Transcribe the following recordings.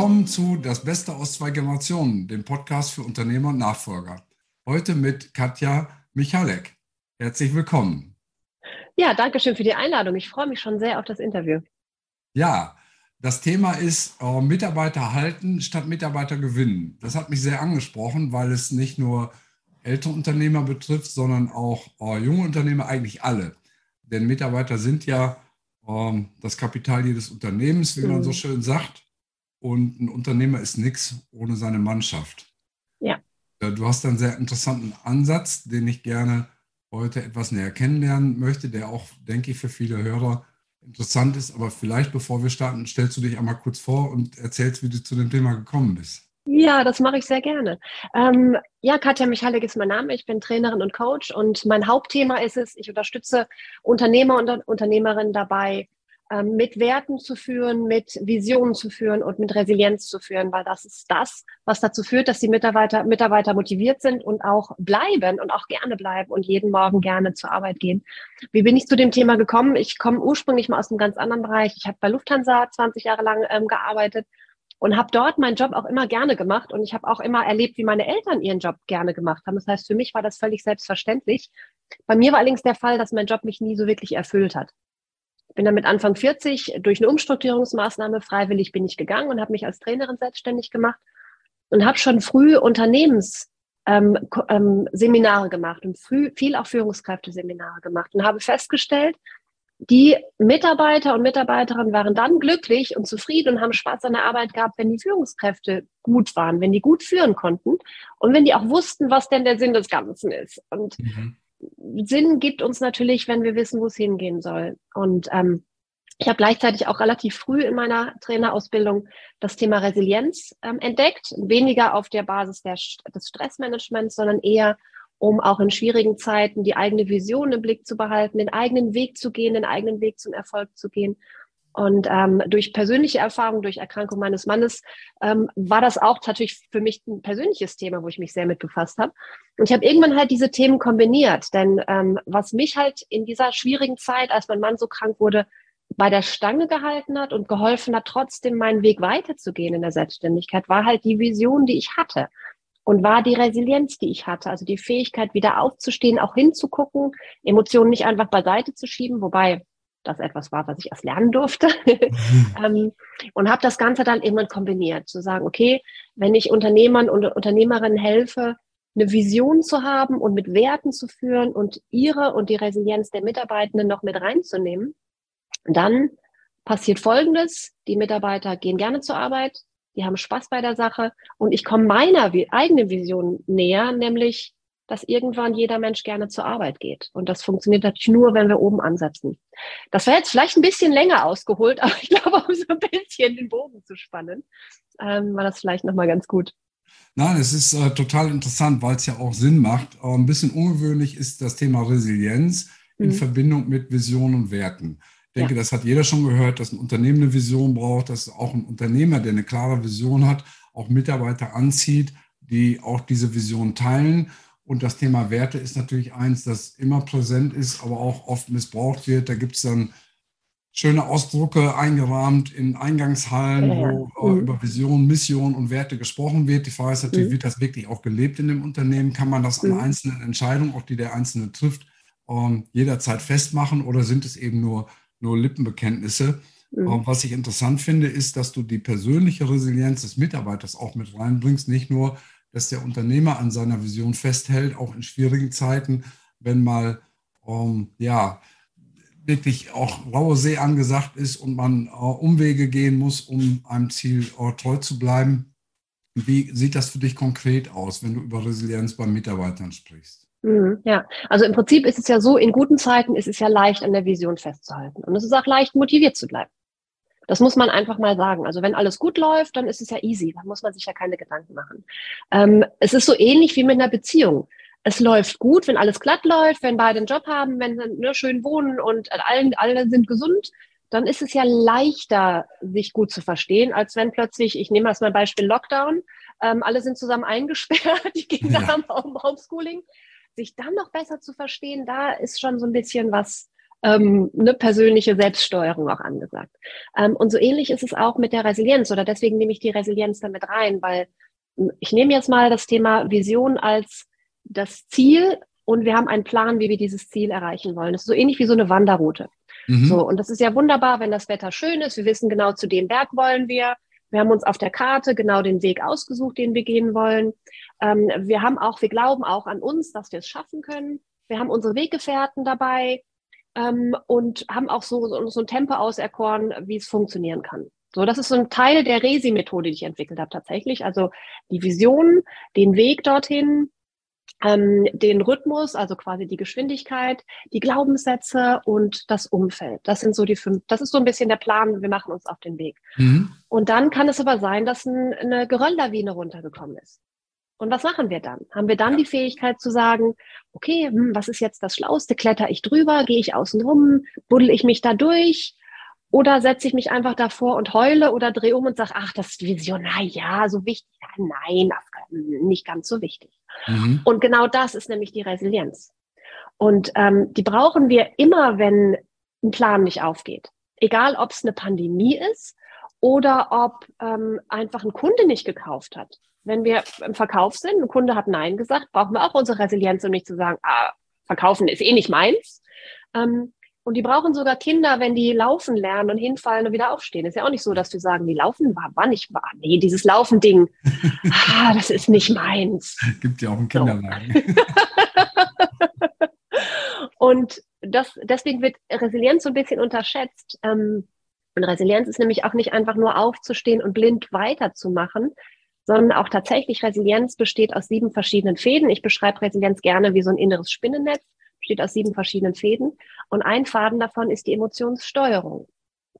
willkommen zu Das Beste aus zwei Generationen, dem Podcast für Unternehmer und Nachfolger. Heute mit Katja Michalek. Herzlich willkommen. Ja, danke schön für die Einladung. Ich freue mich schon sehr auf das Interview. Ja, das Thema ist äh, Mitarbeiter halten statt Mitarbeiter gewinnen. Das hat mich sehr angesprochen, weil es nicht nur ältere Unternehmer betrifft, sondern auch äh, junge Unternehmer, eigentlich alle. Denn Mitarbeiter sind ja äh, das Kapital jedes Unternehmens, wie mhm. man so mhm. schön sagt. Und ein Unternehmer ist nichts ohne seine Mannschaft. Ja. Du hast einen sehr interessanten Ansatz, den ich gerne heute etwas näher kennenlernen möchte, der auch, denke ich, für viele Hörer interessant ist. Aber vielleicht, bevor wir starten, stellst du dich einmal kurz vor und erzählst, wie du zu dem Thema gekommen bist. Ja, das mache ich sehr gerne. Ähm, ja, Katja Michalik ist mein Name. Ich bin Trainerin und Coach und mein Hauptthema ist es, ich unterstütze Unternehmer und Unternehmerinnen dabei, ähm, mit Werten zu führen, mit Visionen zu führen und mit Resilienz zu führen, weil das ist das, was dazu führt, dass die Mitarbeiter, Mitarbeiter motiviert sind und auch bleiben und auch gerne bleiben und jeden Morgen gerne zur Arbeit gehen. Wie bin ich zu dem Thema gekommen? Ich komme ursprünglich mal aus einem ganz anderen Bereich. Ich habe bei Lufthansa 20 Jahre lang ähm, gearbeitet und habe dort meinen Job auch immer gerne gemacht und ich habe auch immer erlebt, wie meine Eltern ihren Job gerne gemacht haben. Das heißt, für mich war das völlig selbstverständlich. Bei mir war allerdings der Fall, dass mein Job mich nie so wirklich erfüllt hat bin dann mit Anfang 40 durch eine Umstrukturierungsmaßnahme freiwillig bin ich gegangen und habe mich als Trainerin selbstständig gemacht und habe schon früh Unternehmensseminare ähm, ähm, gemacht und früh viel auch Führungskräfteseminare gemacht und habe festgestellt, die Mitarbeiter und Mitarbeiterinnen waren dann glücklich und zufrieden und haben Spaß an der Arbeit gehabt, wenn die Führungskräfte gut waren, wenn die gut führen konnten und wenn die auch wussten, was denn der Sinn des Ganzen ist. Und mhm. Sinn gibt uns natürlich, wenn wir wissen, wo es hingehen soll. Und ähm, ich habe gleichzeitig auch relativ früh in meiner Trainerausbildung das Thema Resilienz ähm, entdeckt, weniger auf der Basis der, des Stressmanagements, sondern eher um auch in schwierigen Zeiten die eigene Vision im Blick zu behalten, den eigenen Weg zu gehen, den eigenen Weg zum Erfolg zu gehen und ähm, durch persönliche Erfahrung, durch Erkrankung meines Mannes, ähm, war das auch natürlich für mich ein persönliches Thema, wo ich mich sehr mit befasst habe. Und ich habe irgendwann halt diese Themen kombiniert. Denn ähm, was mich halt in dieser schwierigen Zeit, als mein Mann so krank wurde, bei der Stange gehalten hat und geholfen hat, trotzdem meinen Weg weiterzugehen in der Selbstständigkeit, war halt die Vision, die ich hatte. Und war die Resilienz, die ich hatte, also die Fähigkeit, wieder aufzustehen, auch hinzugucken, Emotionen nicht einfach beiseite zu schieben, wobei das etwas war, was ich erst lernen durfte. ähm, und habe das Ganze dann irgendwann kombiniert, zu sagen, okay, wenn ich Unternehmern und Unternehmerinnen helfe, eine Vision zu haben und mit Werten zu führen und ihre und die Resilienz der Mitarbeitenden noch mit reinzunehmen, dann passiert Folgendes. Die Mitarbeiter gehen gerne zur Arbeit, die haben Spaß bei der Sache und ich komme meiner eigenen Vision näher, nämlich dass irgendwann jeder Mensch gerne zur Arbeit geht. Und das funktioniert natürlich nur, wenn wir oben ansetzen. Das wäre jetzt vielleicht ein bisschen länger ausgeholt, aber ich glaube, um so ein bisschen den Bogen zu spannen, ähm, war das vielleicht nochmal ganz gut. Nein, es ist äh, total interessant, weil es ja auch Sinn macht. Äh, ein bisschen ungewöhnlich ist das Thema Resilienz in mhm. Verbindung mit Visionen und Werten. Ich denke, ja. das hat jeder schon gehört, dass ein Unternehmen eine Vision braucht, dass auch ein Unternehmer, der eine klare Vision hat, auch Mitarbeiter anzieht, die auch diese Vision teilen. Und das Thema Werte ist natürlich eins, das immer präsent ist, aber auch oft missbraucht wird. Da gibt es dann schöne Ausdrucke eingerahmt in Eingangshallen, wo mhm. über Vision, Mission und Werte gesprochen wird. Die Frage ist natürlich, mhm. wird das wirklich auch gelebt in dem Unternehmen? Kann man das an mhm. einzelnen Entscheidungen, auch die der Einzelne trifft, ähm, jederzeit festmachen oder sind es eben nur, nur Lippenbekenntnisse? Mhm. Ähm, was ich interessant finde, ist, dass du die persönliche Resilienz des Mitarbeiters auch mit reinbringst, nicht nur dass der Unternehmer an seiner Vision festhält, auch in schwierigen Zeiten, wenn mal ähm, ja wirklich auch raue See angesagt ist und man äh, Umwege gehen muss, um einem Ziel äh, treu zu bleiben. Wie sieht das für dich konkret aus, wenn du über Resilienz bei Mitarbeitern sprichst? Mhm, ja, also im Prinzip ist es ja so, in guten Zeiten ist es ja leicht, an der Vision festzuhalten. Und es ist auch leicht, motiviert zu bleiben. Das muss man einfach mal sagen. Also wenn alles gut läuft, dann ist es ja easy. Dann muss man sich ja keine Gedanken machen. Ähm, es ist so ähnlich wie mit einer Beziehung. Es läuft gut, wenn alles glatt läuft, wenn beide einen Job haben, wenn sie ne, schön wohnen und alle, alle sind gesund, dann ist es ja leichter, sich gut zu verstehen, als wenn plötzlich, ich nehme als mein Beispiel Lockdown, ähm, alle sind zusammen eingesperrt, die Kinder ja. haben Homeschooling, sich dann noch besser zu verstehen, da ist schon so ein bisschen was ähm, eine persönliche Selbststeuerung auch angesagt. Ähm, und so ähnlich ist es auch mit der Resilienz oder deswegen nehme ich die Resilienz damit rein, weil hm, ich nehme jetzt mal das Thema Vision als das Ziel und wir haben einen Plan, wie wir dieses Ziel erreichen wollen. Das ist so ähnlich wie so eine Wanderroute. Mhm. So, und das ist ja wunderbar, wenn das Wetter schön ist. Wir wissen genau, zu dem Berg wollen wir. Wir haben uns auf der Karte genau den Weg ausgesucht, den wir gehen wollen. Ähm, wir haben auch, wir glauben auch an uns, dass wir es schaffen können. Wir haben unsere Weggefährten dabei ähm, und haben auch so, so, so ein Tempo auserkoren, wie es funktionieren kann. So, das ist so ein Teil der Resi-Methode, die ich entwickelt habe tatsächlich. Also die Vision, den Weg dorthin, ähm, den Rhythmus, also quasi die Geschwindigkeit, die Glaubenssätze und das Umfeld. Das sind so die fünf, das ist so ein bisschen der Plan, wir machen uns auf den Weg. Mhm. Und dann kann es aber sein, dass ein, eine Gerölllawine runtergekommen ist. Und was machen wir dann? Haben wir dann die Fähigkeit zu sagen, okay, hm, was ist jetzt das Schlauste? Kletter ich drüber? Gehe ich außen rum? Buddel ich mich da durch? Oder setze ich mich einfach davor und heule oder drehe um und sage, ach, das ist Vision, na ja, so wichtig. Ja, nein, nicht ganz so wichtig. Mhm. Und genau das ist nämlich die Resilienz. Und ähm, die brauchen wir immer, wenn ein Plan nicht aufgeht. Egal, ob es eine Pandemie ist oder ob ähm, einfach ein Kunde nicht gekauft hat. Wenn wir im Verkauf sind, ein Kunde hat Nein gesagt, brauchen wir auch unsere Resilienz, um nicht zu sagen, ah, verkaufen ist eh nicht meins. Ähm, und die brauchen sogar Kinder, wenn die laufen lernen und hinfallen und wieder aufstehen. Ist ja auch nicht so, dass wir sagen, die laufen war, war nicht wahr. Nee, dieses Laufending, ah, das ist nicht meins. Gibt ja auch einen Kinderladen. So. und das, deswegen wird Resilienz so ein bisschen unterschätzt. Ähm, und Resilienz ist nämlich auch nicht einfach nur aufzustehen und blind weiterzumachen, sondern auch tatsächlich Resilienz besteht aus sieben verschiedenen Fäden. Ich beschreibe Resilienz gerne wie so ein inneres Spinnennetz besteht aus sieben verschiedenen Fäden. Und ein Faden davon ist die Emotionssteuerung.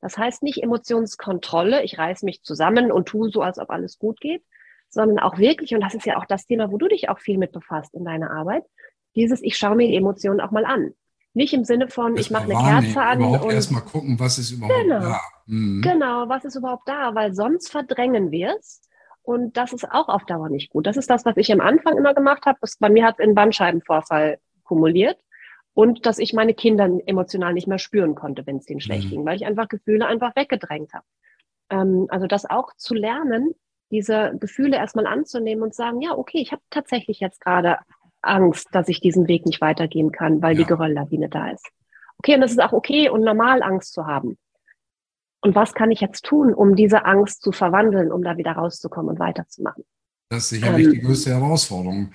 Das heißt nicht Emotionskontrolle, ich reiß mich zusammen und tue so, als ob alles gut geht, sondern auch wirklich, und das ist ja auch das Thema, wo du dich auch viel mit befasst in deiner Arbeit, dieses, ich schaue mir die Emotionen auch mal an. Nicht im Sinne von, ich mache eine Kerze an. Überhaupt und erstmal gucken, was ist überhaupt genau, da. Mhm. Genau, was ist überhaupt da, weil sonst verdrängen wir es. Und das ist auch auf Dauer nicht gut. Das ist das, was ich am Anfang immer gemacht habe. Bei mir hat es einen Bandscheibenvorfall kumuliert und dass ich meine Kinder emotional nicht mehr spüren konnte, wenn es denen schlecht mhm. ging, weil ich einfach Gefühle einfach weggedrängt habe. Ähm, also das auch zu lernen, diese Gefühle erstmal anzunehmen und sagen, ja, okay, ich habe tatsächlich jetzt gerade Angst, dass ich diesen Weg nicht weitergehen kann, weil ja. die Gerölllawine da ist. Okay, und das ist auch okay und normal, Angst zu haben. Und was kann ich jetzt tun, um diese Angst zu verwandeln, um da wieder rauszukommen und weiterzumachen? Das ist sicherlich ähm, die größte Herausforderung,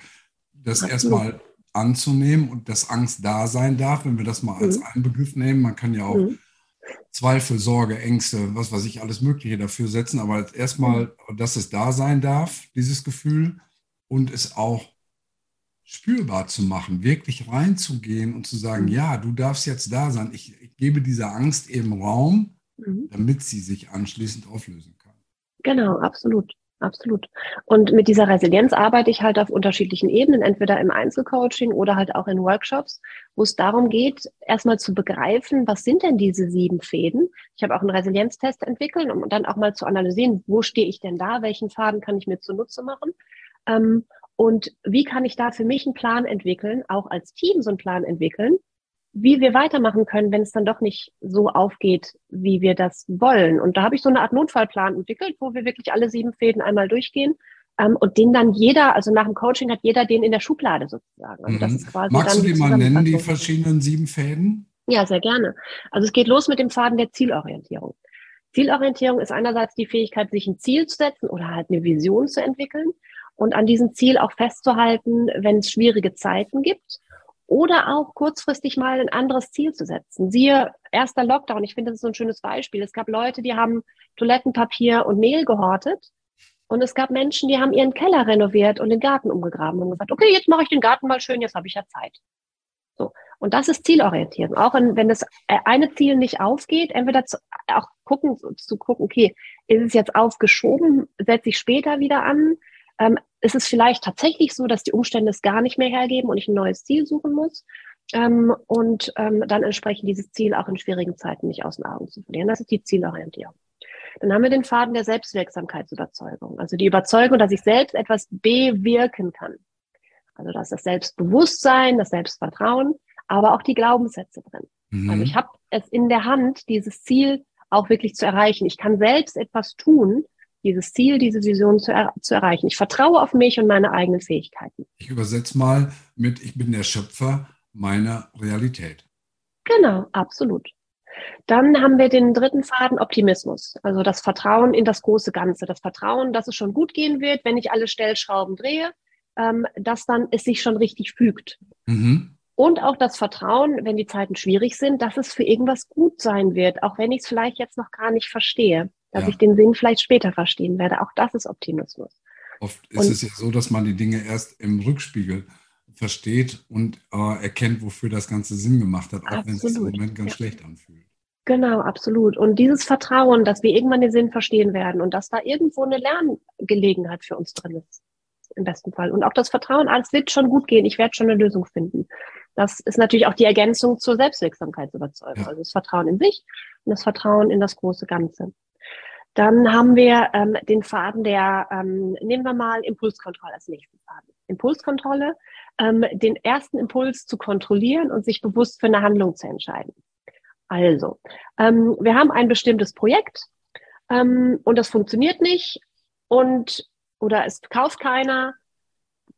das erstmal anzunehmen und dass Angst da sein darf, wenn wir das mal als mhm. einen Begriff nehmen. Man kann ja auch mhm. Zweifel, Sorge, Ängste, was weiß ich, alles Mögliche dafür setzen, aber erstmal, dass es da sein darf, dieses Gefühl, und es auch spürbar zu machen, wirklich reinzugehen und zu sagen, mhm. ja, du darfst jetzt da sein. Ich, ich gebe dieser Angst eben Raum, mhm. damit sie sich anschließend auflösen kann. Genau, absolut. Absolut. Und mit dieser Resilienz arbeite ich halt auf unterschiedlichen Ebenen, entweder im Einzelcoaching oder halt auch in Workshops, wo es darum geht, erstmal zu begreifen, was sind denn diese sieben Fäden? Ich habe auch einen Resilienztest entwickelt, um dann auch mal zu analysieren, wo stehe ich denn da, welchen Faden kann ich mir zunutze machen? Ähm, und wie kann ich da für mich einen Plan entwickeln, auch als Team so einen Plan entwickeln, wie wir weitermachen können, wenn es dann doch nicht so aufgeht, wie wir das wollen. Und da habe ich so eine Art Notfallplan entwickelt, wo wir wirklich alle sieben Fäden einmal durchgehen ähm, und den dann jeder, also nach dem Coaching hat jeder den in der Schublade sozusagen. Also das mhm. ist quasi Magst du die mal nennen, die verschiedenen sieben Fäden? Ja, sehr gerne. Also es geht los mit dem Faden der Zielorientierung. Zielorientierung ist einerseits die Fähigkeit, sich ein Ziel zu setzen oder halt eine Vision zu entwickeln und an diesem Ziel auch festzuhalten, wenn es schwierige Zeiten gibt oder auch kurzfristig mal ein anderes Ziel zu setzen. Siehe erster Lockdown, ich finde, das ist so ein schönes Beispiel. Es gab Leute, die haben Toilettenpapier und Mehl gehortet. Und es gab Menschen, die haben ihren Keller renoviert und den Garten umgegraben und gesagt, okay, jetzt mache ich den Garten mal schön, jetzt habe ich ja Zeit. So. Und das ist Zielorientierung. Auch wenn das äh, eine Ziel nicht aufgeht, entweder zu, auch gucken, zu gucken, okay, ist es jetzt aufgeschoben, setze ich später wieder an, ähm, ist es vielleicht tatsächlich so, dass die Umstände es gar nicht mehr hergeben und ich ein neues Ziel suchen muss. Ähm, und ähm, dann entsprechend dieses Ziel auch in schwierigen Zeiten nicht aus den Augen zu verlieren. Das ist die Zielorientierung. Dann haben wir den Faden der Selbstwirksamkeitsüberzeugung. Also die Überzeugung, dass ich selbst etwas bewirken kann. Also da ist das Selbstbewusstsein, das Selbstvertrauen, aber auch die Glaubenssätze drin. Mhm. Also ich habe es in der Hand, dieses Ziel auch wirklich zu erreichen. Ich kann selbst etwas tun, dieses Ziel, diese Vision zu, er zu erreichen. Ich vertraue auf mich und meine eigenen Fähigkeiten. Ich übersetze mal mit, ich bin der Schöpfer meiner Realität. Genau, absolut. Dann haben wir den dritten Faden Optimismus, also das Vertrauen in das große Ganze, das Vertrauen, dass es schon gut gehen wird, wenn ich alle Stellschrauben drehe, ähm, dass dann es sich schon richtig fügt. Mhm. Und auch das Vertrauen, wenn die Zeiten schwierig sind, dass es für irgendwas gut sein wird, auch wenn ich es vielleicht jetzt noch gar nicht verstehe, dass ja. ich den Sinn vielleicht später verstehen werde. Auch das ist Optimismus. Oft ist und, es ja so, dass man die Dinge erst im Rückspiegel versteht und äh, erkennt, wofür das Ganze Sinn gemacht hat, auch absolut. wenn es sich im Moment ganz ja. schlecht anfühlt. Genau, absolut. Und dieses Vertrauen, dass wir irgendwann den Sinn verstehen werden und dass da irgendwo eine Lerngelegenheit für uns drin ist, im besten Fall. Und auch das Vertrauen, alles wird schon gut gehen, ich werde schon eine Lösung finden. Das ist natürlich auch die Ergänzung zur Selbstwirksamkeitsüberzeugung. Ja. Also das Vertrauen in sich und das Vertrauen in das große Ganze. Dann haben wir ähm, den Faden der, ähm, nehmen wir mal Impulskontrolle als nächsten Faden. Impulskontrolle, ähm, den ersten Impuls zu kontrollieren und sich bewusst für eine Handlung zu entscheiden. Also, ähm, wir haben ein bestimmtes Projekt ähm, und das funktioniert nicht und oder es kauft keiner.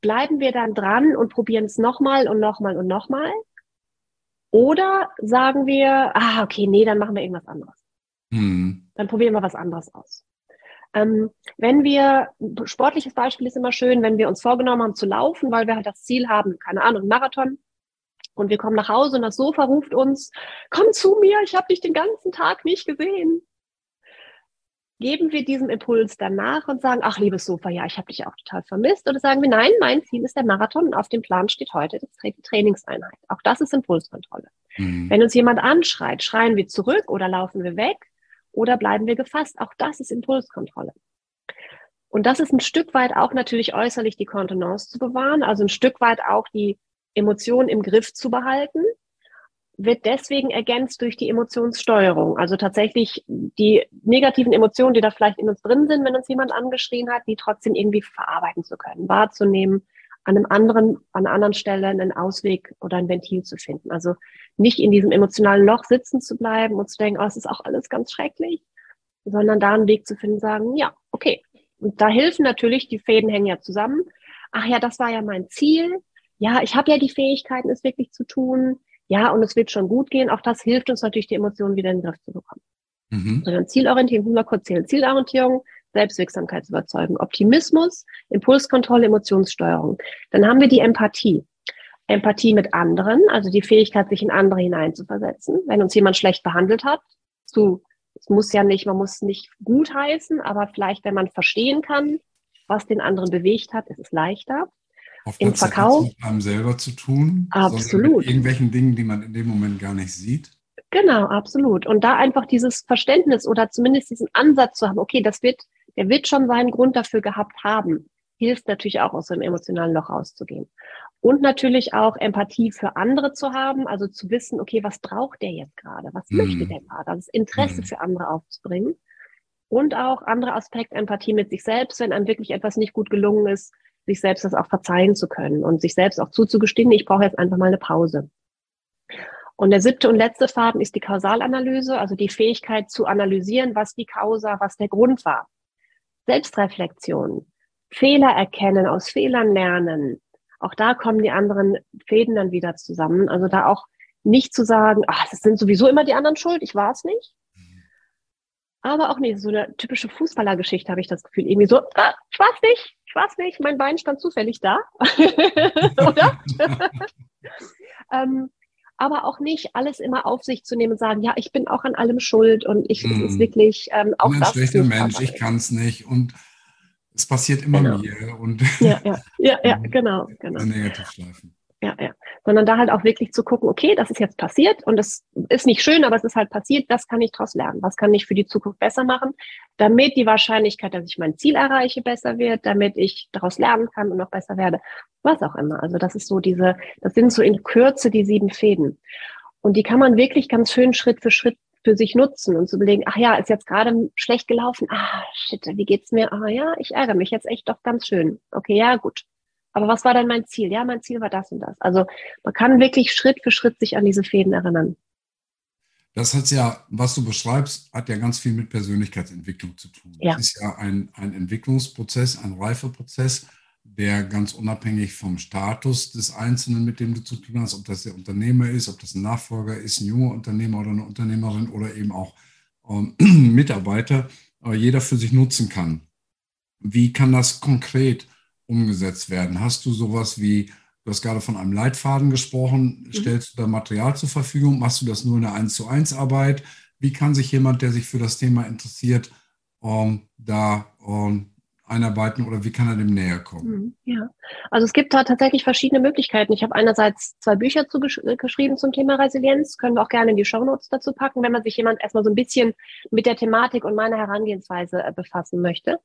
Bleiben wir dann dran und probieren es nochmal und nochmal und nochmal? Oder sagen wir, ah, okay, nee, dann machen wir irgendwas anderes. Mhm. Dann probieren wir was anderes aus. Ähm, wenn wir, sportliches Beispiel ist immer schön, wenn wir uns vorgenommen haben zu laufen, weil wir halt das Ziel haben, keine Ahnung, Marathon, und wir kommen nach Hause und das Sofa ruft uns, komm zu mir, ich habe dich den ganzen Tag nicht gesehen. Geben wir diesem Impuls danach und sagen, ach liebes Sofa, ja, ich habe dich auch total vermisst. Oder sagen wir, nein, mein Ziel ist der Marathon und auf dem Plan steht heute die Trainingseinheit. Auch das ist Impulskontrolle. Mhm. Wenn uns jemand anschreit, schreien wir zurück oder laufen wir weg oder bleiben wir gefasst. Auch das ist Impulskontrolle. Und das ist ein Stück weit auch natürlich äußerlich die Kontenance zu bewahren, also ein Stück weit auch die Emotionen im Griff zu behalten, wird deswegen ergänzt durch die Emotionssteuerung. Also tatsächlich die negativen Emotionen, die da vielleicht in uns drin sind, wenn uns jemand angeschrien hat, die trotzdem irgendwie verarbeiten zu können, wahrzunehmen, an einem anderen, an einer anderen Stelle einen Ausweg oder ein Ventil zu finden. Also nicht in diesem emotionalen Loch sitzen zu bleiben und zu denken, oh, es ist auch alles ganz schrecklich, sondern da einen Weg zu finden, sagen, ja, okay. Und da helfen natürlich, die Fäden hängen ja zusammen. Ach ja, das war ja mein Ziel ja, ich habe ja die Fähigkeiten, es wirklich zu tun. Ja, und es wird schon gut gehen. Auch das hilft uns natürlich, die Emotionen wieder in den Griff zu bekommen. Mhm. Sondern Zielorientierung, mal kurz zählen. Zielorientierung, Selbstwirksamkeitsüberzeugung, Optimismus, Impulskontrolle, Emotionssteuerung. Dann haben wir die Empathie. Empathie mit anderen, also die Fähigkeit, sich in andere hineinzuversetzen. Wenn uns jemand schlecht behandelt hat, zu, es muss ja nicht, man muss nicht gut heißen, aber vielleicht, wenn man verstehen kann, was den anderen bewegt hat, ist es leichter. Oft im Verkauf. mit einem selber zu tun. Absolut. Mit irgendwelchen Dingen, die man in dem Moment gar nicht sieht. Genau, absolut. Und da einfach dieses Verständnis oder zumindest diesen Ansatz zu haben, okay, das wird, der wird schon seinen Grund dafür gehabt haben, hilft natürlich auch aus dem emotionalen Loch rauszugehen. Und natürlich auch Empathie für andere zu haben, also zu wissen, okay, was braucht der jetzt gerade? Was mm. möchte der gerade? Also das Interesse mm. für andere aufzubringen. Und auch andere Aspekt Empathie mit sich selbst, wenn einem wirklich etwas nicht gut gelungen ist, sich selbst das auch verzeihen zu können und sich selbst auch zuzugestehen, ich brauche jetzt einfach mal eine Pause. Und der siebte und letzte Faden ist die Kausalanalyse, also die Fähigkeit zu analysieren, was die Causa, was der Grund war. Selbstreflexion, Fehler erkennen, aus Fehlern lernen. Auch da kommen die anderen Fäden dann wieder zusammen. Also da auch nicht zu sagen, ach, das sind sowieso immer die anderen schuld, ich war es nicht. Aber auch nicht so eine typische Fußballergeschichte, habe ich das Gefühl. Irgendwie so, ah, ich war es nicht, ich weiß nicht, mein Bein stand zufällig da, oder? ähm, aber auch nicht alles immer auf sich zu nehmen und sagen, ja, ich bin auch an allem schuld und ich es ist wirklich ähm, auch ich bin ein schlechter Mensch, ich kann es nicht und es passiert immer genau. mir und ja, ja, ja, ja genau, genau. Negativschleifen ja, ja. Sondern da halt auch wirklich zu gucken, okay, das ist jetzt passiert und das ist nicht schön, aber es ist halt passiert, das kann ich daraus lernen. Was kann ich für die Zukunft besser machen, damit die Wahrscheinlichkeit, dass ich mein Ziel erreiche, besser wird, damit ich daraus lernen kann und noch besser werde. Was auch immer. Also das ist so diese, das sind so in Kürze die sieben Fäden. Und die kann man wirklich ganz schön Schritt für Schritt für sich nutzen und zu überlegen, ach ja, ist jetzt gerade schlecht gelaufen. Ah, shit, wie geht's mir? Ah ja, ich ärgere mich jetzt echt doch ganz schön. Okay, ja, gut aber was war denn mein Ziel? Ja, mein Ziel war das und das. Also man kann wirklich Schritt für Schritt sich an diese Fäden erinnern. Das hat ja, was du beschreibst, hat ja ganz viel mit Persönlichkeitsentwicklung zu tun. Ja. Das ist ja ein, ein Entwicklungsprozess, ein Reifeprozess, der ganz unabhängig vom Status des Einzelnen, mit dem du zu tun hast, ob das der Unternehmer ist, ob das ein Nachfolger ist, ein junger Unternehmer oder eine Unternehmerin oder eben auch ähm, Mitarbeiter, äh, jeder für sich nutzen kann. Wie kann das konkret umgesetzt werden? Hast du sowas wie Du hast gerade von einem Leitfaden gesprochen. Mhm. Stellst du da Material zur Verfügung? Machst du das nur in der 1 zu 1 Arbeit? Wie kann sich jemand, der sich für das Thema interessiert, ähm, da ähm, einarbeiten oder wie kann er dem näher kommen? Mhm, ja, also es gibt da tatsächlich verschiedene Möglichkeiten. Ich habe einerseits zwei Bücher zu gesch geschrieben zum Thema Resilienz, können wir auch gerne in die Shownotes dazu packen, wenn man sich jemand erstmal so ein bisschen mit der Thematik und meiner Herangehensweise äh, befassen möchte.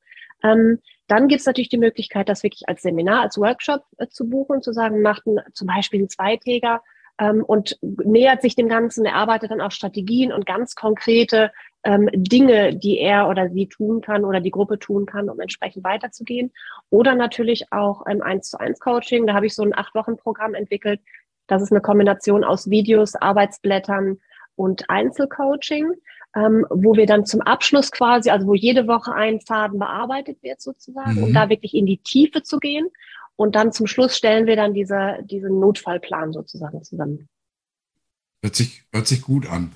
Ähm, dann gibt es natürlich die Möglichkeit, das wirklich als Seminar, als Workshop äh, zu buchen, zu sagen, macht ein, zum Beispiel einen Zweitäger ähm, und nähert sich dem Ganzen, erarbeitet dann auch Strategien und ganz konkrete ähm, Dinge, die er oder sie tun kann oder die Gruppe tun kann, um entsprechend weiterzugehen. Oder natürlich auch im 1 zu 1 Coaching. Da habe ich so ein acht Wochen Programm entwickelt. Das ist eine Kombination aus Videos, Arbeitsblättern und Einzelcoaching ähm, wo wir dann zum Abschluss quasi, also wo jede Woche ein Faden bearbeitet wird sozusagen, mhm. um da wirklich in die Tiefe zu gehen. Und dann zum Schluss stellen wir dann diese, diesen Notfallplan sozusagen zusammen. Hört sich, hört sich gut an.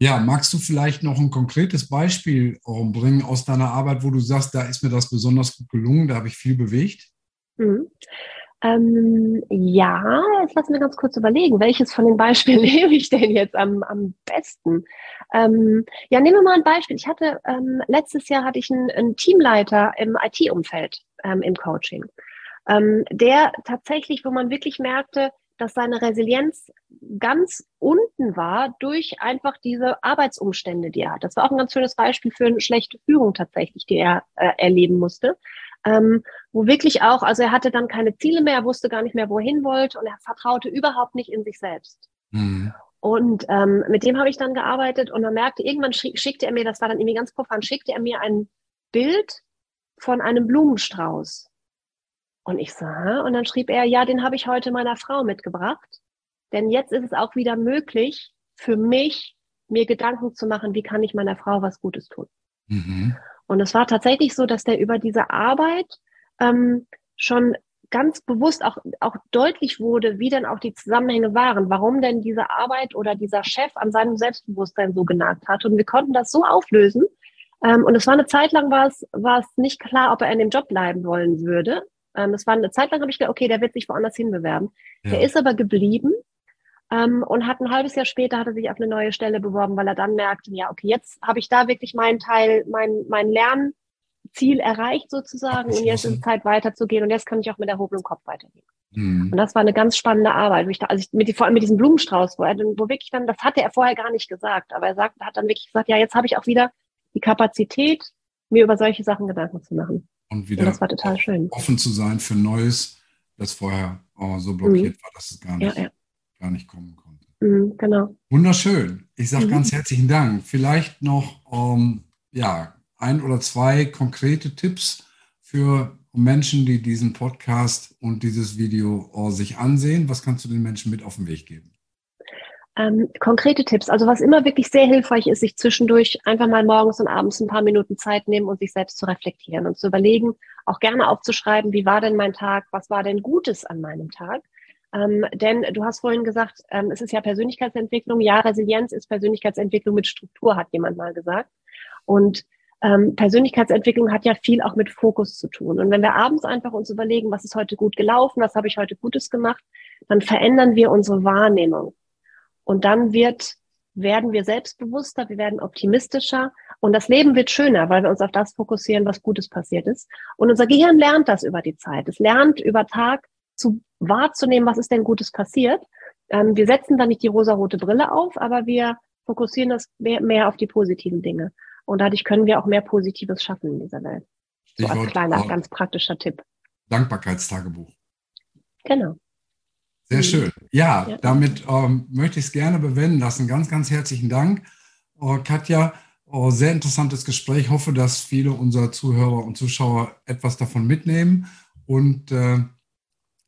Ja, magst du vielleicht noch ein konkretes Beispiel bringen aus deiner Arbeit, wo du sagst, da ist mir das besonders gut gelungen, da habe ich viel bewegt? Mhm. Ähm, ja, jetzt lass mir ganz kurz überlegen, welches von den Beispielen nehme ich denn jetzt am, am besten? Ähm, ja, nehmen wir mal ein Beispiel. Ich hatte ähm, letztes Jahr hatte ich einen, einen Teamleiter im IT-Umfeld ähm, im Coaching, ähm, der tatsächlich, wo man wirklich merkte, dass seine Resilienz ganz unten war durch einfach diese Arbeitsumstände, die er hat. Das war auch ein ganz schönes Beispiel für eine schlechte Führung tatsächlich, die er äh, erleben musste ähm, wo wirklich auch, also er hatte dann keine Ziele mehr, er wusste gar nicht mehr, wohin wollte und er vertraute überhaupt nicht in sich selbst. Mhm. Und ähm, mit dem habe ich dann gearbeitet und man merkte, irgendwann schickte er mir, das war dann irgendwie ganz profan, schickte er mir ein Bild von einem Blumenstrauß. Und ich sah, und dann schrieb er, ja, den habe ich heute meiner Frau mitgebracht. Denn jetzt ist es auch wieder möglich für mich, mir Gedanken zu machen, wie kann ich meiner Frau was Gutes tun. Mhm. Und es war tatsächlich so, dass der über diese Arbeit ähm, schon ganz bewusst auch, auch deutlich wurde, wie denn auch die Zusammenhänge waren, warum denn diese Arbeit oder dieser Chef an seinem Selbstbewusstsein so genagt hat. Und wir konnten das so auflösen. Ähm, und es war eine Zeit lang, war es, war es nicht klar, ob er in dem Job bleiben wollen würde. Ähm, es war eine Zeit lang, habe ich gedacht, okay, der wird sich woanders hinbewerben. Ja. Der ist aber geblieben ähm, und hat ein halbes Jahr später hat er sich auf eine neue Stelle beworben, weil er dann merkte, ja, okay, jetzt habe ich da wirklich meinen Teil, mein, mein Lernziel erreicht sozusagen und jetzt ist es Zeit weiterzugehen und jetzt kann ich auch mit erhobenem Kopf weitergehen. Mhm. Und das war eine ganz spannende Arbeit, ich da, also ich mit, vor allem mit diesem Blumenstrauß, wo er, wo wirklich dann, das hatte er vorher gar nicht gesagt, aber er sagt, hat dann wirklich gesagt, ja, jetzt habe ich auch wieder die Kapazität, mir über solche Sachen Gedanken zu machen. Und wieder und offen zu sein für Neues, das vorher oh, so blockiert mhm. war, dass es gar nicht ja, ja gar nicht kommen konnte. Mhm, genau. Wunderschön. Ich sage mhm. ganz herzlichen Dank. Vielleicht noch ähm, ja, ein oder zwei konkrete Tipps für Menschen, die diesen Podcast und dieses Video äh, sich ansehen. Was kannst du den Menschen mit auf den Weg geben? Ähm, konkrete Tipps. Also was immer wirklich sehr hilfreich ist, sich zwischendurch einfach mal morgens und abends ein paar Minuten Zeit nehmen und sich selbst zu reflektieren und zu überlegen, auch gerne aufzuschreiben, wie war denn mein Tag, was war denn Gutes an meinem Tag ähm, denn du hast vorhin gesagt, ähm, es ist ja Persönlichkeitsentwicklung. Ja, Resilienz ist Persönlichkeitsentwicklung mit Struktur, hat jemand mal gesagt. Und ähm, Persönlichkeitsentwicklung hat ja viel auch mit Fokus zu tun. Und wenn wir abends einfach uns überlegen, was ist heute gut gelaufen, was habe ich heute Gutes gemacht, dann verändern wir unsere Wahrnehmung. Und dann wird, werden wir selbstbewusster, wir werden optimistischer und das Leben wird schöner, weil wir uns auf das fokussieren, was Gutes passiert ist. Und unser Gehirn lernt das über die Zeit. Es lernt über Tag zu wahrzunehmen, was ist denn Gutes passiert. Ähm, wir setzen da nicht die rosarote Brille auf, aber wir fokussieren das mehr, mehr, auf die positiven Dinge. Und dadurch können wir auch mehr Positives schaffen in dieser Welt. So als kleiner, ganz praktischer Tipp. Dankbarkeitstagebuch. Genau. Sehr mhm. schön. Ja, ja. damit ähm, möchte ich es gerne bewenden lassen. Ganz, ganz herzlichen Dank, äh, Katja. Oh, sehr interessantes Gespräch. Ich hoffe, dass viele unserer Zuhörer und Zuschauer etwas davon mitnehmen. Und äh,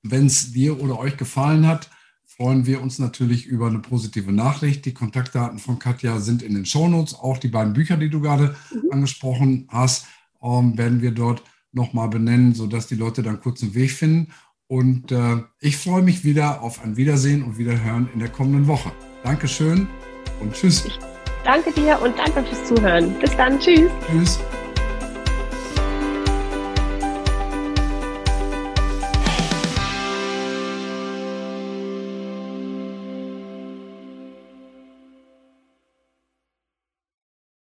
wenn es dir oder euch gefallen hat, freuen wir uns natürlich über eine positive Nachricht. Die Kontaktdaten von Katja sind in den Shownotes. Auch die beiden Bücher, die du gerade mhm. angesprochen hast, ähm, werden wir dort nochmal benennen, sodass die Leute dann kurz einen Weg finden. Und äh, ich freue mich wieder auf ein Wiedersehen und Wiederhören in der kommenden Woche. Dankeschön und tschüss. danke dir und danke fürs Zuhören. Bis dann. Tschüss. Tschüss.